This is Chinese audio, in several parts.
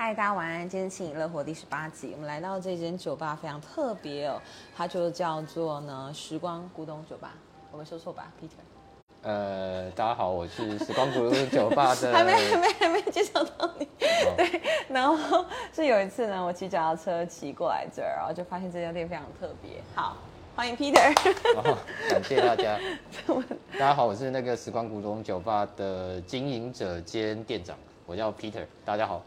嗨，大家晚安。今天请你乐活第十八集，我们来到这间酒吧非常特别哦，它就叫做呢时光古董酒吧。我没说错吧，Peter？呃，大家好，我是时光古董酒吧的。还没还没还没介绍到你。对，然后是有一次呢，我骑脚踏车骑过来这儿，然后就发现这家店非常特别。好，欢迎 Peter。哦，感谢大家。大家好，我是那个时光古董酒吧的经营者兼店长，我叫 Peter。大家好。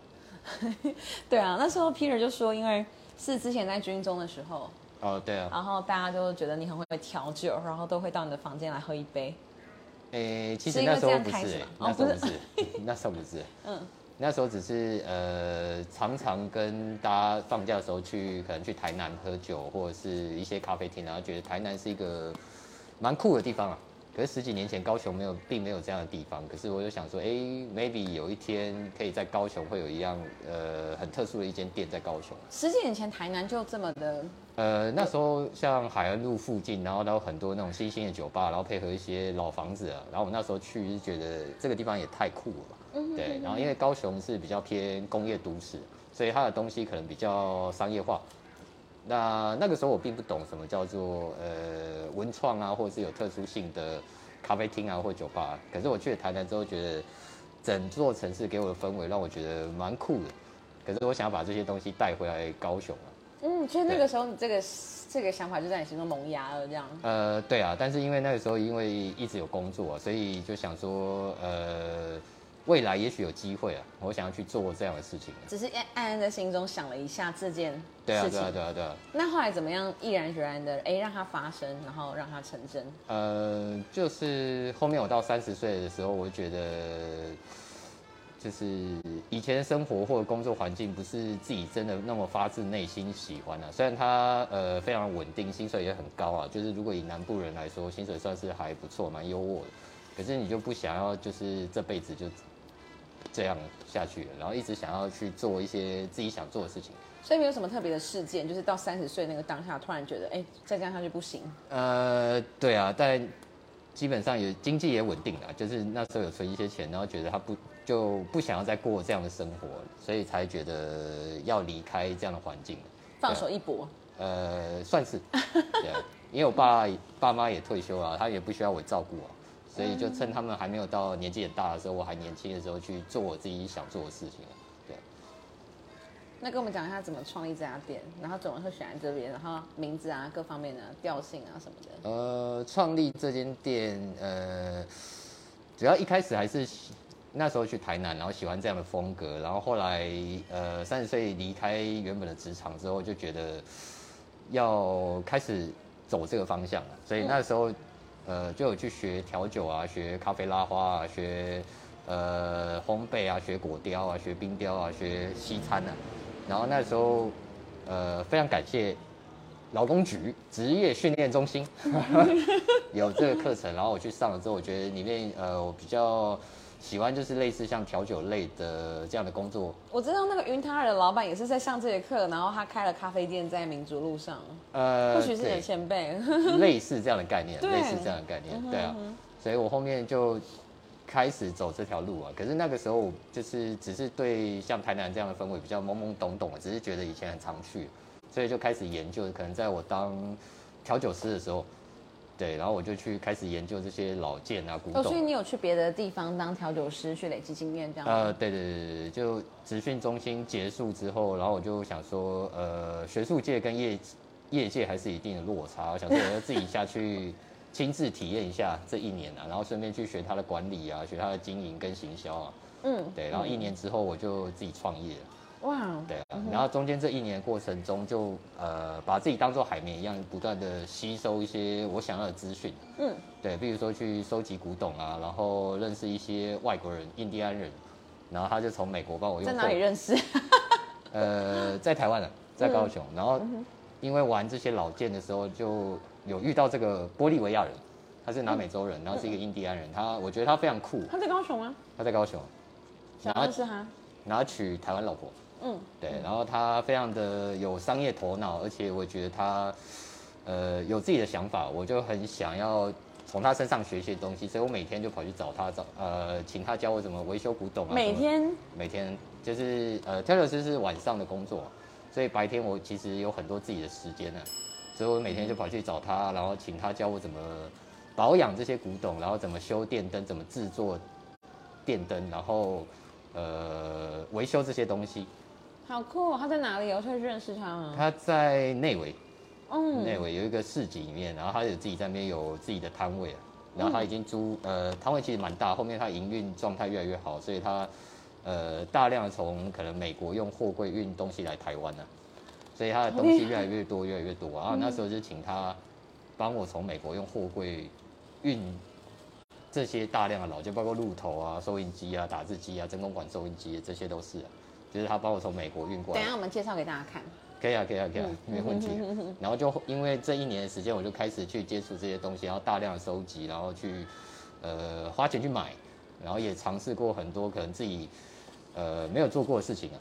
对啊，那时候 Peter 就说，因为是之前在军中的时候，哦对啊，然后大家就觉得你很会调酒，然后都会到你的房间来喝一杯。诶，其实那时候不是，那时候不是，那时候不是，嗯，那时候只是呃，常常跟大家放假的时候去，可能去台南喝酒，或者是一些咖啡厅，然后觉得台南是一个蛮酷的地方啊。可是十几年前高雄没有，并没有这样的地方。可是我就想说，哎，maybe 有一天可以在高雄会有一样，呃，很特殊的一间店在高雄。十几年前台南就这么的，呃，那时候像海岸路附近，然后都有很多那种新兴的酒吧，然后配合一些老房子啊。然后我那时候去是觉得这个地方也太酷了吧，对。然后因为高雄是比较偏工业都市，所以它的东西可能比较商业化。那那个时候我并不懂什么叫做呃文创啊，或者是有特殊性的咖啡厅啊或酒吧。可是我去了台南之后，觉得整座城市给我的氛围让我觉得蛮酷的。可是我想要把这些东西带回来高雄啊。嗯，所以那个时候你这个这个想法就在你心中萌芽了，这样。呃，对啊，但是因为那个时候因为一直有工作，所以就想说呃。未来也许有机会啊，我想要去做这样的事情。只是暗暗在心中想了一下这件事情。对啊，对啊，对啊，对啊。那后来怎么样？毅然决然的，哎，让它发生，然后让它成真。呃，就是后面我到三十岁的时候，我就觉得，就是以前的生活或者工作环境不是自己真的那么发自内心喜欢的。虽然它呃非常稳定，薪水也很高啊，就是如果以南部人来说，薪水算是还不错，蛮优渥的。可是你就不想要，就是这辈子就。这样下去，然后一直想要去做一些自己想做的事情，所以没有什么特别的事件，就是到三十岁那个当下，突然觉得，哎，再这样下去不行。呃，对啊，但基本上也经济也稳定了，就是那时候有存一些钱，然后觉得他不就不想要再过这样的生活，所以才觉得要离开这样的环境，放手一搏。呃，算是，对，因为我爸 爸妈也退休了，他也不需要我照顾啊。所以就趁他们还没有到年纪很大的时候，我还年轻的时候去做我自己想做的事情。对。那跟我们讲一下怎么创立这家店，然后怎么会选在这边，然后名字啊、各方面的调性啊什么的。呃，创立这间店，呃，主要一开始还是那时候去台南，然后喜欢这样的风格，然后后来呃三十岁离开原本的职场之后，就觉得要开始走这个方向了，所以那时候。呃，就有去学调酒啊，学咖啡拉花啊，学呃烘焙啊，学果雕啊，学冰雕啊，学西餐啊。然后那时候，呃，非常感谢劳工局职业训练中心 有这个课程，然后我去上了之后，我觉得里面呃我比较。喜欢就是类似像调酒类的这样的工作。我知道那个云塔尔的老板也是在上这节课，然后他开了咖啡店在民族路上。呃，或许是你的前辈。类似这样的概念，类似这样的概念，对啊。所以我后面就开始走这条路啊。可是那个时候就是只是对像台南这样的氛围比较懵懵懂懂，只是觉得以前很常去，所以就开始研究。可能在我当调酒师的时候。对，然后我就去开始研究这些老件啊、古董。所以你有去别的地方当调酒师去累积经验，这样？呃，对对对对就职训中心结束之后，然后我就想说，呃，学术界跟业业界还是一定的落差，我想说我要自己下去 亲自体验一下这一年啊，然后顺便去学他的管理啊，学他的经营跟行销啊。嗯，对，然后一年之后我就自己创业了。哇，对啊，然后中间这一年过程中，就呃把自己当做海绵一样，不断的吸收一些我想要的资讯。嗯，对，比如说去收集古董啊，然后认识一些外国人、印第安人，然后他就从美国帮我用。在哪里认识？呃，在台湾的，在高雄。然后因为玩这些老件的时候，就有遇到这个玻利维亚人，他是南美洲人，然后是一个印第安人，他我觉得他非常酷。他在高雄吗？他在高雄。想认识他？然后娶台湾老婆。嗯，对，然后他非常的有商业头脑，而且我觉得他，呃，有自己的想法，我就很想要从他身上学一些东西，所以我每天就跑去找他，找呃，请他教我怎么维修古董啊。每天？每天就是呃，调酒师是晚上的工作，所以白天我其实有很多自己的时间呢，所以我每天就跑去找他，然后请他教我怎么保养这些古董，然后怎么修电灯，怎么制作电灯，然后呃维修这些东西。好酷、哦！他在哪里？我可以认识他吗？他在内围，嗯，内围有一个市集里面，然后他有自己在那边有自己的摊位啊，然后他已经租呃摊位其实蛮大，后面他营运状态越来越好，所以他呃大量从可能美国用货柜运东西来台湾呢、所以他的东西越来越多越来越多，然后那时候就请他帮我从美国用货柜运这些大量的老件，包括路头啊、收音机啊、打字机啊、真空管收音机这些都是啊，就是他帮我从美国运过来等一。下我们介绍给大家看。可以啊，可以啊，可以啊，没问题。然后就因为这一年的时间，我就开始去接触这些东西，然后大量的收集，然后去呃花钱去买，然后也尝试过很多可能自己呃没有做过的事情啊，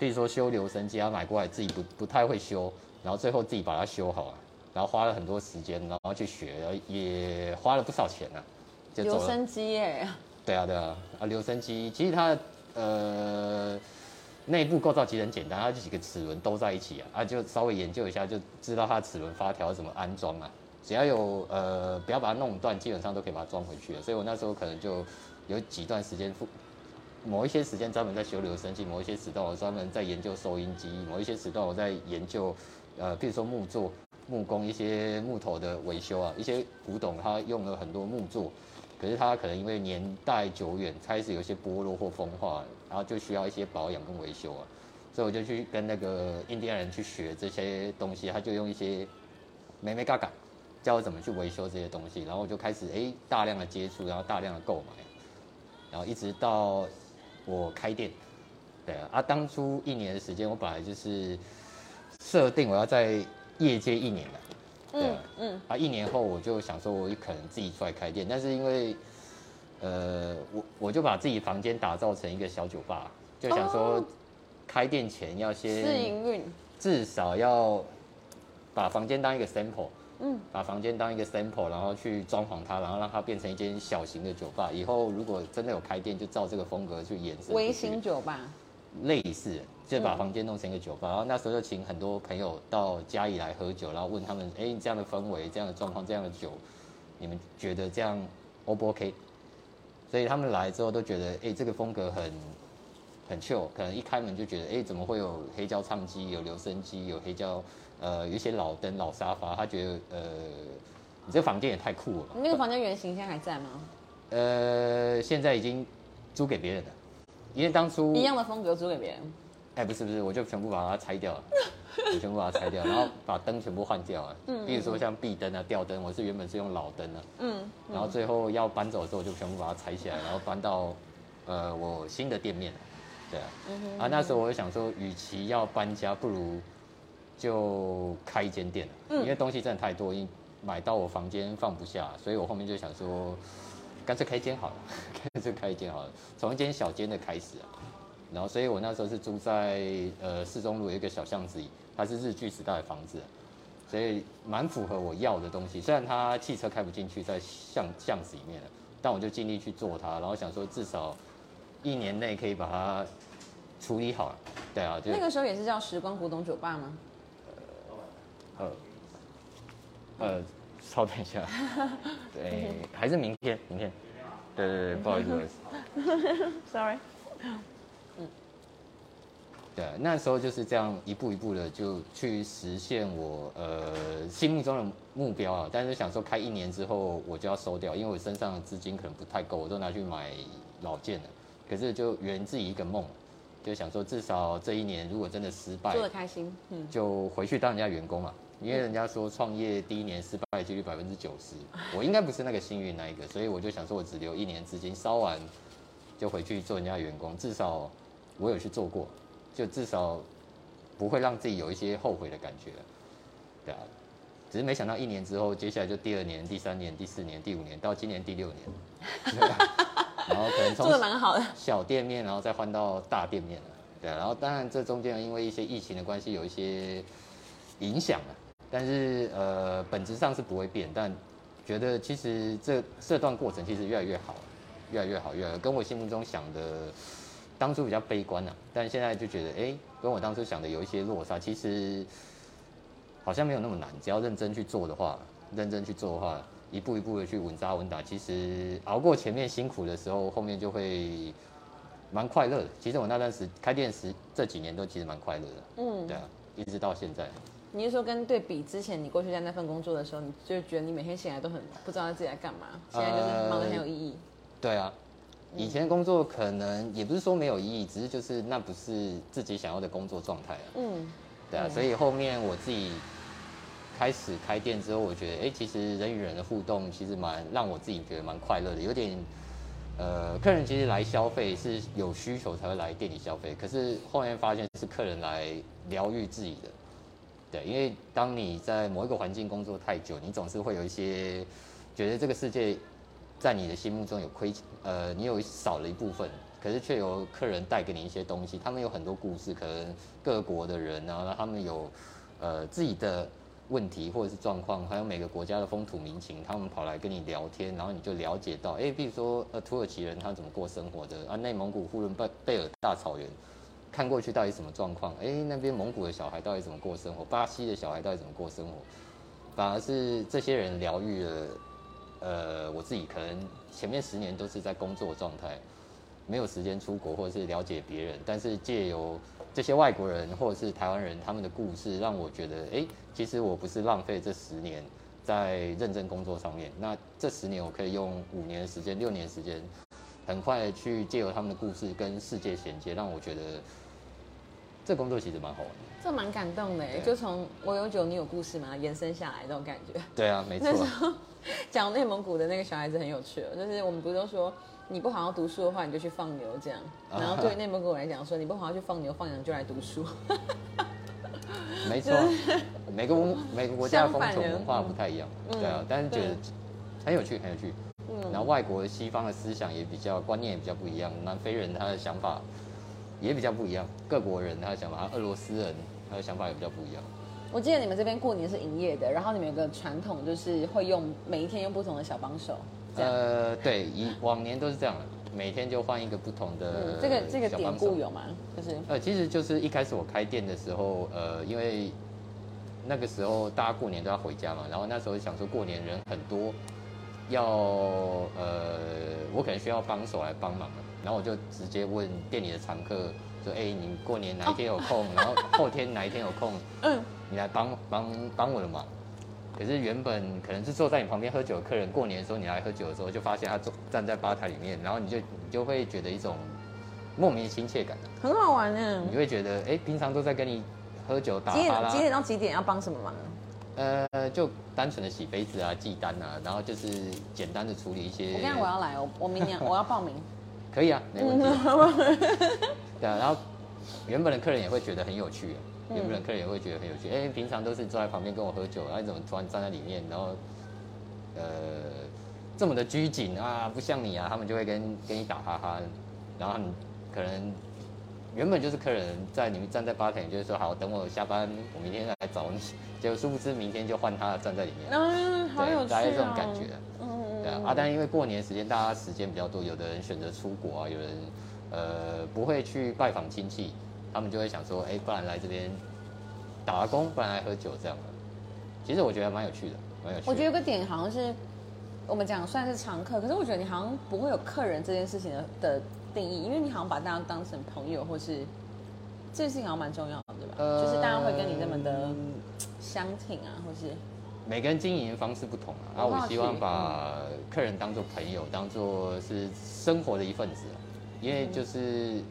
比如说修留声机啊，买过来自己不不太会修，然后最后自己把它修好了，然后花了很多时间，然后去学，然后也花了不少钱啊、就。留声机耶，对啊，对啊，啊，留声机其实它呃内部构造其实很简单，它就几个齿轮都在一起啊，啊，就稍微研究一下就知道它的齿轮发条怎么安装啊。只要有呃不要把它弄断，基本上都可以把它装回去了。所以我那时候可能就有几段时间某一些时间专门在修留声机，某一些时段我专门在研究收音机，某一些时段我在研究呃，比如说木作、木工一些木头的维修啊，一些古董它用了很多木作，可是它可能因为年代久远，开始有些剥落或风化，然后就需要一些保养跟维修啊，所以我就去跟那个印第安人去学这些东西，他就用一些美美嘎嘎教我怎么去维修这些东西，然后我就开始哎大量的接触，然后大量的购买，然后一直到我开店，对啊，啊当初一年的时间，我本来就是设定我要在业界一年的，对啊。嗯，嗯，啊，一年后我就想说，我可能自己出来开店，但是因为，呃，我我就把自己房间打造成一个小酒吧，就想说哦，开店前要先试先营运，至少要把房间当一个 sample，嗯，把房间当一个 sample，然后去装潢它，然后让它变成一间小型的酒吧。以后如果真的有开店，就照这个风格去延伸。微型酒吧，类似，就把嗯房间弄成一个酒吧，然后那时候就请很多朋友到家里来喝酒，然后问他们，哎、这样的氛围、这样的状况、这样的酒，你们觉得这样 O 不 OK？所以他们来之后都觉得，哎、这个风格很很 chill，可能一开门就觉得，哎、怎么会有黑胶唱机、有留声机、有黑胶，呃，有一些老灯、老沙发，他觉得，呃，你这个房间也太酷了吧。你那个房间原型现在还在吗？呃，现在已经租给别人了，因为当初一样的风格租给别人，哎，不是不是，我就全部把它拆掉了，我全部把它拆掉，然后把灯全部换掉了。嗯，比如说像壁灯啊、吊灯，我是原本是用老灯啊，嗯，然后最后要搬走的时候，我就全部把它拆起来，然后搬到呃我新的店面。对啊，嗯啊那时候我就想说，与其要搬家，不如就开一间店。因为东西真的太多，因买到我房间放不下，所以我后面就想说，干脆开一间好了，干脆开一间好了，从一间小间的开始啊。然后，所以我那时候是住在呃市中路有一个小巷子里，它是日据时代的房子啊，所以蛮符合我要的东西。虽然它汽车开不进去，在巷巷子里面了，但我就尽力去做它，然后想说至少一年内可以把它处理好了。对啊，就那个时候也是叫时光古董酒吧吗？呃呃，稍等一下，对，还是明天，明天，对对对，不好意思，不好意思。Sorry，对，那时候就是这样一步一步的就去实现我呃心目中的目标啊。但是想说开一年之后我就要收掉，因为我身上的资金可能不太够，我都拿去买老件了。可是就圆自己一个梦，就想说至少这一年如果真的失败做，的开心，嗯，就回去当人家员工嘛。因为人家说创业第一年失败几率百分之九十，我应该不是那个幸运那一个，所以我就想说我只留一年资金，烧完就回去做人家员工，至少我有去做过，就至少不会让自己有一些后悔的感觉，对啊。只是没想到一年之后，接下来就第二年、第三年、第四年、第五年，到今年第六年，然后可能从做的蛮好的，小店面，然后再换到大店面了。对啊，然后当然这中间因为一些疫情的关系有一些影响啊，但是呃本质上是不会变，但觉得其实这这段过程其实越来越好，越来越好，越来越跟我心目中想的当初比较悲观啊，但现在就觉得，哎，跟我当初想的有一些落差。其实好像没有那么难，只要认真去做的话，认真去做的话，一步一步的去稳扎稳打，其实熬过前面辛苦的时候，后面就会蛮快乐的。其实我那段时开店时这几年都其实蛮快乐的，嗯，对啊，一直到现在。你是说跟对比之前你过去在那份工作的时候，你就觉得你每天醒来都很不知道自己在干嘛，现在就是忙得很有意义。对啊。以前工作可能也不是说没有意义，只是就是那不是自己想要的工作状态啊。嗯，对啊，所以后面我自己开始开店之后，我觉得，哎，其实人与人的互动其实蛮让我自己觉得蛮快乐的。有点，呃，客人其实来消费是有需求才会来店里消费，可是后面发现是客人来疗愈自己的。对，因为当你在某一个环境工作太久，你总是会有一些觉得这个世界。在你的心目中有亏，呃，你有少了一部分，可是却有客人带给你一些东西。他们有很多故事，可能各国的人啊，他们有呃自己的问题或者是状况，还有每个国家的风土民情，他们跑来跟你聊天，然后你就了解到，哎，比如说呃土耳其人他怎么过生活的啊，内蒙古呼伦贝贝尔大草原看过去到底什么状况？哎，那边蒙古的小孩到底怎么过生活？巴西的小孩到底怎么过生活？反而是这些人疗愈了。呃，我自己可能前面十年都是在工作状态，没有时间出国或者是了解别人。但是借由这些外国人或者是台湾人他们的故事，让我觉得，哎，其实我不是浪费这十年在认真工作上面。那这十年我可以用五年时间、六年时间，很快去借由他们的故事跟世界衔接，让我觉得这工作其实蛮好玩的。这蛮感动的，就从我有酒你有故事嘛，延伸下来这种感觉。对啊，没错。讲内蒙古的那个小孩子很有趣，就是我们不是都说你不好好读书的话，你就去放牛这样。然后对于内蒙古来讲，说你不好好去放牛放羊，就来读书。没错，每个文每个国家的风俗文化不太一样，对啊，但是觉得很有趣，很有趣。嗯。然后外国西方的思想也比较观念也比较不一样，南非人他的想法也比较不一样，各国人他的想法，俄罗斯人他的想法也比较不一样。我记得你们这边过年是营业的，然后你们有个传统，就是会用每一天用不同的小帮手。呃，对，以往年都是这样的，每天就换一个不同的。这个这个典故有吗？就是呃，其实就是一开始我开店的时候，呃，因为那个时候大家过年都要回家嘛，然后那时候想说过年人很多，要呃，我可能需要帮手来帮忙，然后我就直接问店里的常客说：“哎，你过年哪一天有空？然后后天哪一天有空？”嗯。你来帮帮帮我的忙，可是原本可能是坐在你旁边喝酒的客人，过年的时候你来喝酒的时候，就发现他坐站在吧台里面，然后你就你就会觉得一种莫名的亲切感很好玩呢。你会觉得，哎，平常都在跟你喝酒打哈拉，几点到几点要帮什么忙？呃，就单纯的洗杯子啊、记单啊，然后就是简单的处理一些。我今天我要来，我我明年我要报名。可以啊，没问题。对啊，然后原本的客人也会觉得很有趣。原本的客人也会觉得很有趣？哎，平常都是坐在旁边跟我喝酒，然后怎么突然站在里面，然后呃这么的拘谨啊，不像你啊，他们就会跟跟你打哈哈，然后他们可能原本就是客人在你们站在吧台，就是说好等我下班，我明天来找你，结果殊不知明天就换他站在里面，嗯，好有趣大概这种感觉，嗯嗯对啊，阿丹因为过年时间大家时间比较多，有的人选择出国啊，有人呃不会去拜访亲戚。他们就会想说，哎，不然来这边打工，不然来喝酒这样的。其实我觉得蛮有趣的，蛮有趣。我觉得有个点好像是我们讲算是常客，可是我觉得你好像不会有客人这件事情的的定义，因为你好像把大家当成朋友，或是这件事情好像蛮重要的，对吧？就是大家会跟你这么的相挺啊，或是每个人经营方式不同啊。然后我希望把客人当做朋友，当做是生活的一份子，因为就是。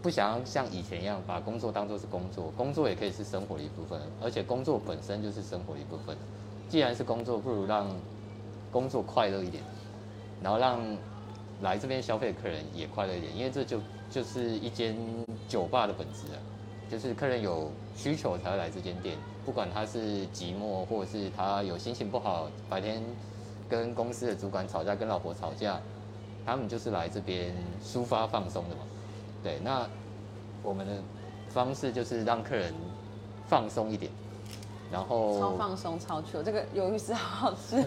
不想要像以前一样把工作当做是工作，工作也可以是生活的一部分，而且工作本身就是生活的一部分。既然是工作，不如让工作快乐一点，然后让来这边消费的客人也快乐一点，因为这就就是一间酒吧的本质啊，就是客人有需求才会来这间店，不管他是寂寞，或者是他有心情不好，白天跟公司的主管吵架，跟老婆吵架，他们就是来这边抒发放松的嘛。对，那我们的方式就是让客人放松一点，然后超放松、超 chill。这个鱿鱼丝好好吃，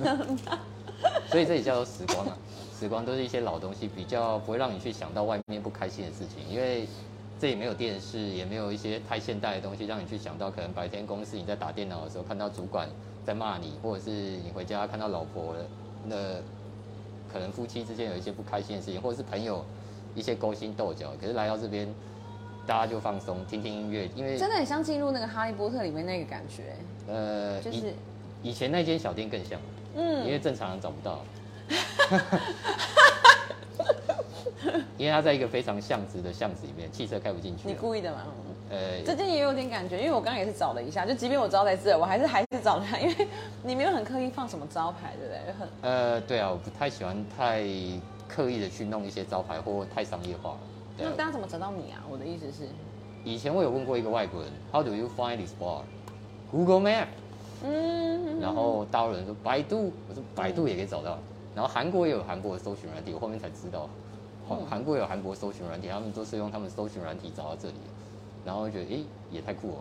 所以这里叫做时光啊，时光都是一些老东西，比较不会让你去想到外面不开心的事情，因为这里没有电视，也没有一些太现代的东西让你去想到，可能白天公司你在打电脑的时候看到主管在骂你，或者是你回家看到老婆那可能夫妻之间有一些不开心的事情，或者是朋友一些勾心斗角，可是来到这边。大家就放松，听听音乐，因为真的很像进入那个哈利波特里面那个感觉。呃，就是以前那间小店更像，嗯，因为正常人找不到，因为它在一个非常巷子的巷子里面，汽车开不进去。你故意的吗？呃，这件也有点感觉，因为我刚刚也是找了一下，就即便我知道在这，我还是 还是找了它，因为你没有很刻意放什么招牌，对不对？很呃，对啊，我不太喜欢太刻意的去弄一些招牌或太商业化了。那大家怎么找到你啊？我的意思是，以前我有问过一个外国人，How do you find this bar？Google Map。嗯。然后大陆人说百度，我说百度也可以找到。然后韩国也有韩国的搜寻软体，我后面才知道，韩韩国有韩国搜寻软体，他们都是用他们搜寻软体找到这里。然后觉得，哎，也太酷了。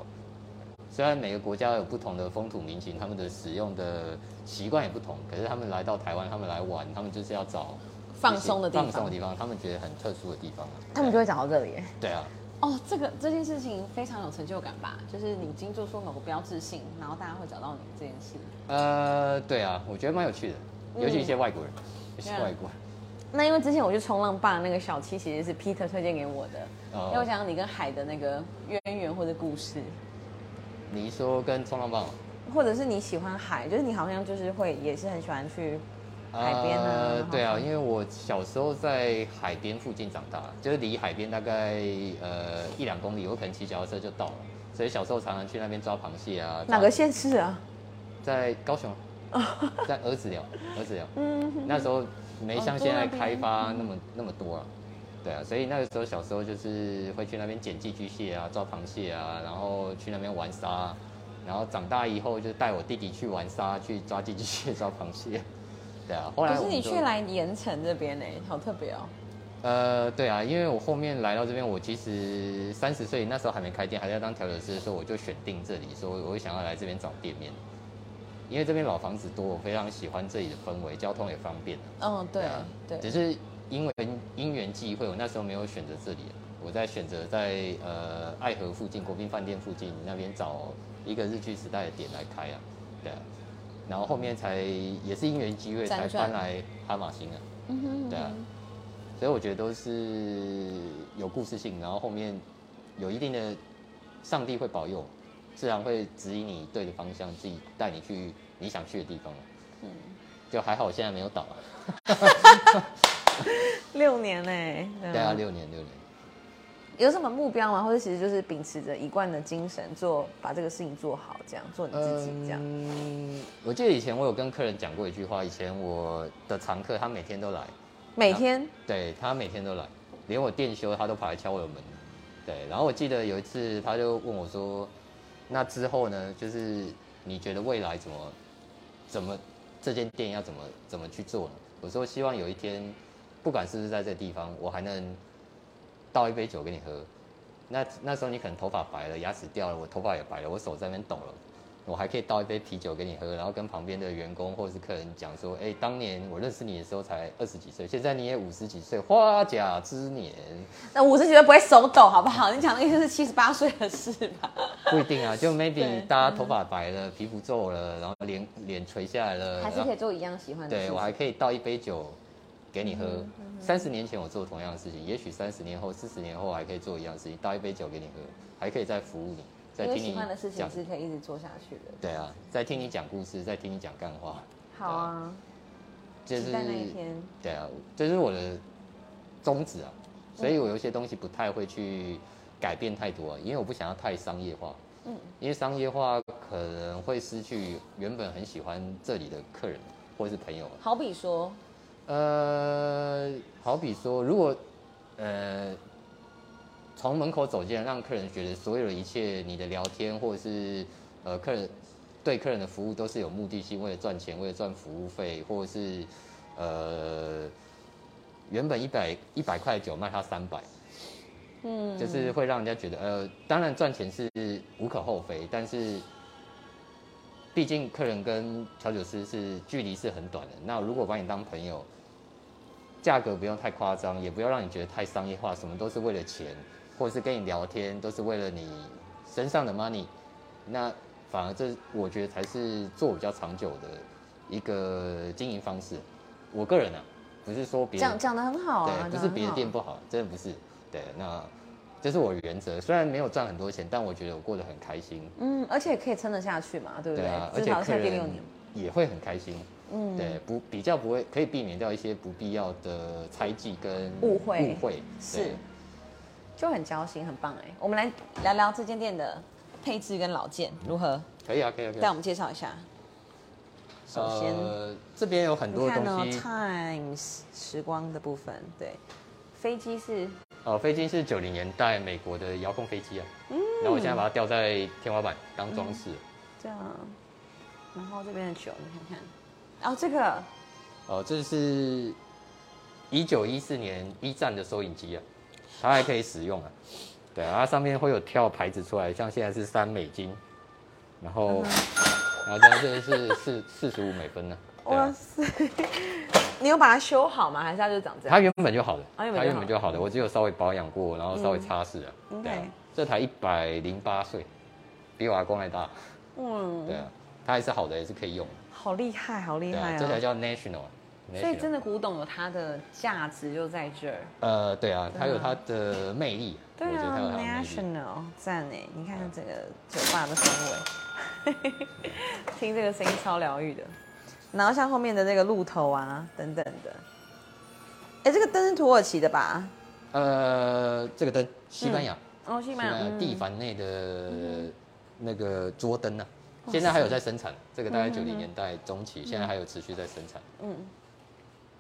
虽然每个国家有不同的风土民情，他们的使用的习惯也不同，可是他们来到台湾，他们来玩，他们就是要找。放松的地方，放松的地方，他们觉得很特殊的地方他们就会找到这里。对啊。哦，这个这件事情非常有成就感吧？就是你经做出某个标志性，然后大家会找到你这件事。呃，对啊，我觉得蛮有趣的，尤其一些外国人，一些外国人。那因为之前我去冲浪吧，那个小七其实是 Peter 推荐给我的，因为我想你跟海的那个渊源或者故事。你说跟冲浪棒，或者是你喜欢海，就是你好像就是会也是很喜欢去。海边啊，对啊，因为我小时候在海边附近长大，就是离海边大概呃一两公里，我可能骑脚踏车就到了，所以小时候常常去那边抓螃蟹啊。哪个县市啊？在高雄，在儿子寮，儿子寮。嗯，那时候没像现在开发那么那么多啊，对啊，所以那个时候小时候就是会去那边捡寄居蟹啊，抓螃蟹啊，然后去那边玩沙，然后长大以后就带我弟弟去玩沙，去抓寄居蟹、抓螃蟹。对啊，后来可是你去来盐城这边呢，好特别哦。呃，对啊，因为我后面来到这边，我其实三十岁那时候还没开店，还在当调酒师的时候，我就选定这里，说我会想要来这边找店面，因为这边老房子多，我非常喜欢这里的氛围，交通也方便。嗯，对啊，对。只是因为因缘际会，我那时候没有选择这里，我在选择在呃爱河附近国宾饭店附近那边找一个日剧时代的点来开啊，对啊。然后后面才也是因缘机会才搬来哈马星啊，对啊，所以我觉得都是有故事性，然后后面有一定的上帝会保佑，自然会指引你对的方向，自己带你去你想去的地方嗯，就还好我现在没有倒啊，六年呢？对啊，六年六年。有什么目标吗？或者其实就是秉持着一贯的精神做，把这个事情做好，这样做你自己这样。嗯，我记得以前我有跟客人讲过一句话，以前我的常客他每天都来，每天，对他每天都来，连我店休他都跑来敲我的门。对，然后我记得有一次他就问我说：“那之后呢？就是你觉得未来怎么怎么这间店要怎么怎么去做呢？”我说：“希望有一天，不管是不是在这地方，我还能。”倒一杯酒给你喝，那那时候你可能头发白了，牙齿掉了，我头发也白了，我手在那边抖了，我还可以倒一杯啤酒给你喝，然后跟旁边的员工或者是客人讲说，哎，当年我认识你的时候才二十几岁，现在你也五十几岁，花甲之年。那五十几岁不会手抖好不好？你讲的意思是七十八岁的事吧？不一定啊，就 maybe 大家头发白了，皮肤皱了，然后脸脸垂下来了，还是可以做一样喜欢的事。对我还可以倒一杯酒。给你喝。三十年前我做同样的事情，也许三十年后、四十年后还可以做一样事情，倒一杯酒给你喝，还可以再服务你，再听你喜欢的事情是可以一直做下去的。对啊，在听你讲故事，在听你讲干话。好啊，就是那一天。对啊，这是我的宗旨啊，所以我有些东西不太会去改变太多，因为我不想要太商业化。嗯，因为商业化可能会失去原本很喜欢这里的客人或者是朋友。好比说。呃，好比说，如果呃从门口走进来，让客人觉得所有的一切，你的聊天或者是呃客人对客人的服务都是有目的性，为了赚钱，为了赚服务费，或者是呃原本一百一百块酒卖他三百，嗯，就是会让人家觉得呃，当然赚钱是无可厚非，但是毕竟客人跟调酒师是距离是很短的。那如果把你当朋友，价格不用太夸张，也不要让你觉得太商业化，什么都是为了钱，或者是跟你聊天都是为了你身上的 money，那反而这我觉得才是做比较长久的一个经营方式。我个人啊，不是说别人讲讲的很好啊，对，不是别的店不好，真的不是。对，那这是我的原则。虽然没有赚很多钱，但我觉得我过得很开心。嗯，而且可以撑得下去嘛，对不对？对啊，而且第六年。也会很开心。嗯，对，不比较不会可以避免掉一些不必要的猜忌跟误会误会是对，就很交心，很棒哎。我们来聊聊这间店的配置跟老件如何，可以啊，可以啊，可以啊。带我们介绍一下。首先，呃，这边有很多你看哦东西。，Times 时光的部分，对，飞机是呃，飞机是九零年代美国的遥控飞机啊，嗯然后我现在把它吊在天花板当装饰。这样，然后这边的酒你看看，哦，这个哦，这是一九一四年一战的收音机啊，它还可以使用啊。对啊，它上面会有跳牌子出来，像现在是三美金，然后，然后这这个是四四十五美分呢、啊，哇塞，你有把它修好吗？还是它就长这样？它原本就好的，啊原本就好它原本就好的，我只有稍微保养过，然后稍微擦拭啊。嗯对这台一百零八岁，比我阿公还大。嗯，对啊，它还是好的，也是可以用的。好厉害，好厉害啊。这台叫 National 啊。所以真的古董有它的价值就在这儿。呃，对啊，它有它的魅力，对啊。，National 赞哎！你看看这个酒吧的氛围，听这个声音超疗愈的。然后像后面的那个鹿头啊等等的，哎，这个灯是土耳其的吧？呃，这个灯，西班牙，哦，西西班牙班牙蒂凡内的那个桌灯啊，现在还有在生产，这个大概九零年代中期，现在还有持续在生产。嗯，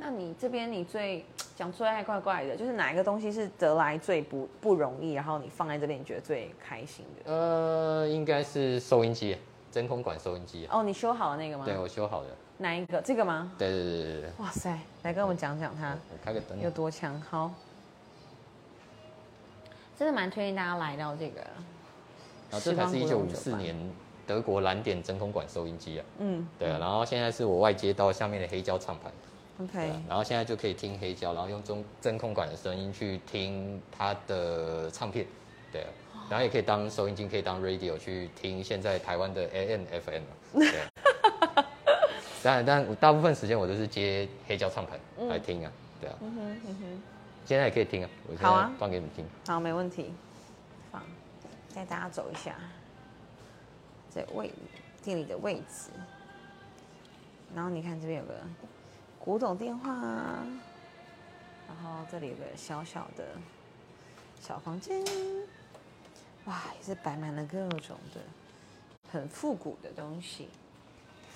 那你这边你最讲最爱怪怪的，就是哪一个东西是得来最不不容易，然后你放在这边你觉得最开心的？呃，应该是收音机，真空管收音机啊，哦，你修好了那个吗？对我修好了。哪一个？这个吗？对对对对对，哇塞，来跟我们讲讲它我开个灯有。多强。好，真的蛮推荐大家来到这个。然后这台是一九五四年德国蓝点真空管收音机啊，嗯对啊，然后现在是我外接到下面的黑胶唱盘。，OK，然后现在就可以听黑胶，然后用中真空管的声音去听它的唱片，对啊，然后也可以当收音机，可以当 radio 去听现在台湾的 AM、FM，对啊。当然，但我大部分时间我都是接黑胶唱盘来听啊，对啊。嗯哼嗯哼，现在也可以听啊，我现在放给你们听。好，没问题。放，带大家走一下，这位店里的位置。然后你看这边有个古董电话，然后这里有个小小的小房间，哇，也是摆满了各种的很复古的东西。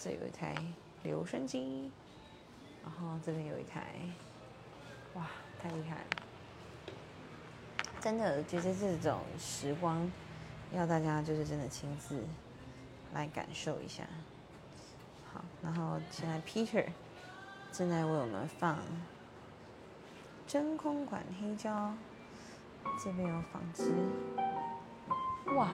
这有一台留声机，然后这边有一台，哇，太厉害了！真的觉得这种时光，要大家就是真的亲自来感受一下。好，然后现在 Peter 正在为我们放真空管黑胶，这边有纺织，哇！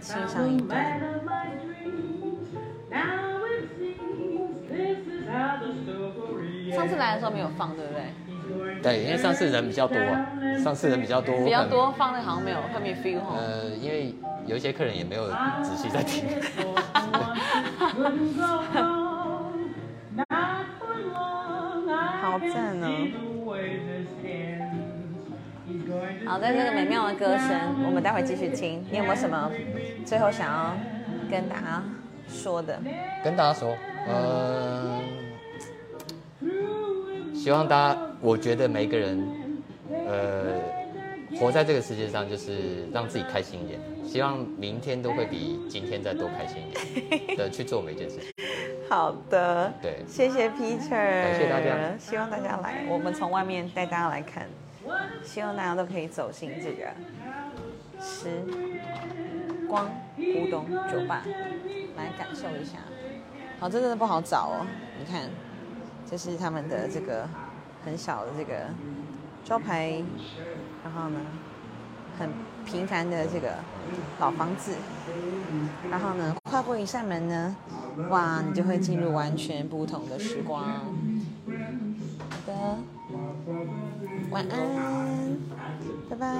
欣赏一段。上次来的时候没有放，对不对？对，因为上次人比较多啊，上次人比较多，比较多放的好像没有，会没 feel 哈。呃，因为有一些客人也没有仔细在听。好赞哦！好，在这个美妙的歌声，我们待会继续听。你有没有什么最后想要跟大家说的？跟大家说，呃，希望大家，我觉得每一个人，呃，活在这个世界上，就是让自己开心一点，希望明天都会比今天再多开心一点的去做每一件事情。好的，对谢谢 Peter，感谢大家，希望大家来，我们从外面带大家来看，希望大家都可以走进这个时光古董酒吧，来感受一下。好，这真的不好找哦，你看，这是他们的这个很小的这个招牌，然后呢，很平凡的这个老房子，然后呢，跨过一扇门呢，哇，你就会进入完全不同的时光。好的，晚安，拜拜。